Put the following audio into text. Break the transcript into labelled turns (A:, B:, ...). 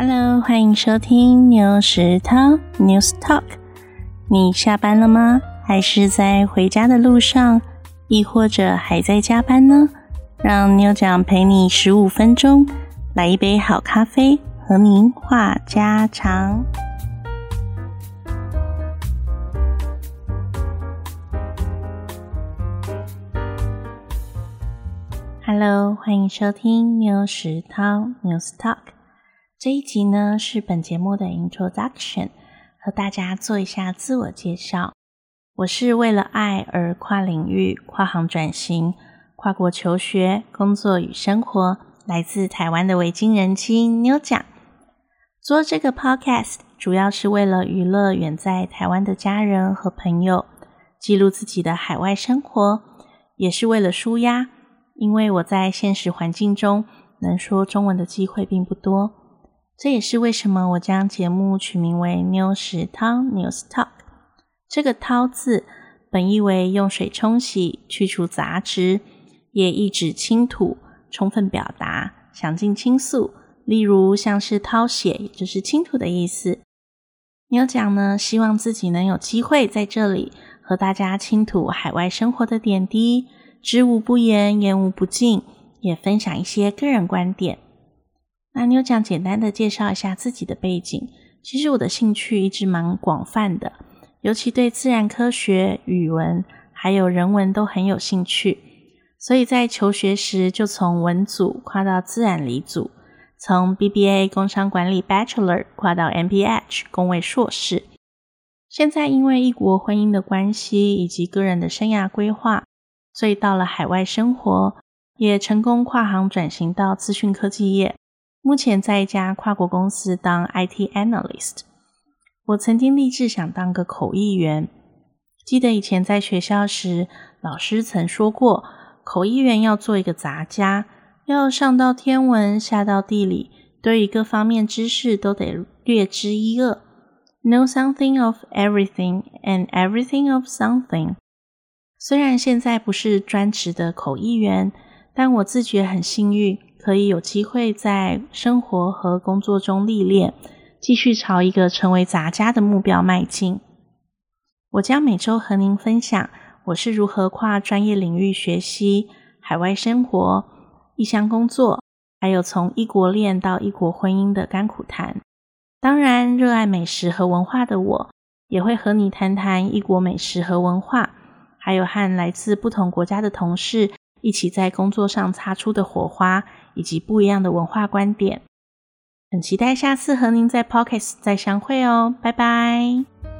A: Hello，欢迎收听牛食汤 News Talk。你下班了吗？还是在回家的路上，亦或者还在加班呢？让牛讲陪你十五分钟，来一杯好咖啡，和您话家常。Hello，欢迎收听牛食汤 News Talk。这一集呢是本节目的 Introduction，和大家做一下自我介绍。我是为了爱而跨领域、跨行转型、跨国求学、工作与生活，来自台湾的维京人妻妞酱。做这个 Podcast 主要是为了娱乐远在台湾的家人和朋友，记录自己的海外生活，也是为了舒压，因为我在现实环境中能说中文的机会并不多。这也是为什么我将节目取名为“妞食汤 ”（News Talk）。这个“汤”字本意为用水冲洗、去除杂质，也意指倾吐、充分表达、详尽倾诉。例如，像是掏血，也就是倾吐的意思。妞讲呢，希望自己能有机会在这里和大家倾吐海外生活的点滴，知无不言，言无不尽，也分享一些个人观点。那妞讲简单的介绍一下自己的背景。其实我的兴趣一直蛮广泛的，尤其对自然科学、语文还有人文都很有兴趣。所以在求学时就从文组跨到自然理组，从 BBA 工商管理 Bachelor 跨到 MPH 工位硕士。现在因为异国婚姻的关系以及个人的生涯规划，所以到了海外生活，也成功跨行转型到资讯科技业。目前在一家跨国公司当 IT analyst。我曾经立志想当个口译员。记得以前在学校时，老师曾说过，口译员要做一个杂家，要上到天文，下到地理，对于各方面知识都得略知一二，know something of everything and everything of something。虽然现在不是专职的口译员，但我自觉很幸运。可以有机会在生活和工作中历练，继续朝一个成为杂家的目标迈进。我将每周和您分享我是如何跨专业领域学习、海外生活、异乡工作，还有从异国恋到异国婚姻的甘苦谈。当然，热爱美食和文化的我，也会和你谈谈异国美食和文化，还有和来自不同国家的同事一起在工作上擦出的火花。以及不一样的文化观点，很期待下次和您在 Pockets 再相会哦，拜拜。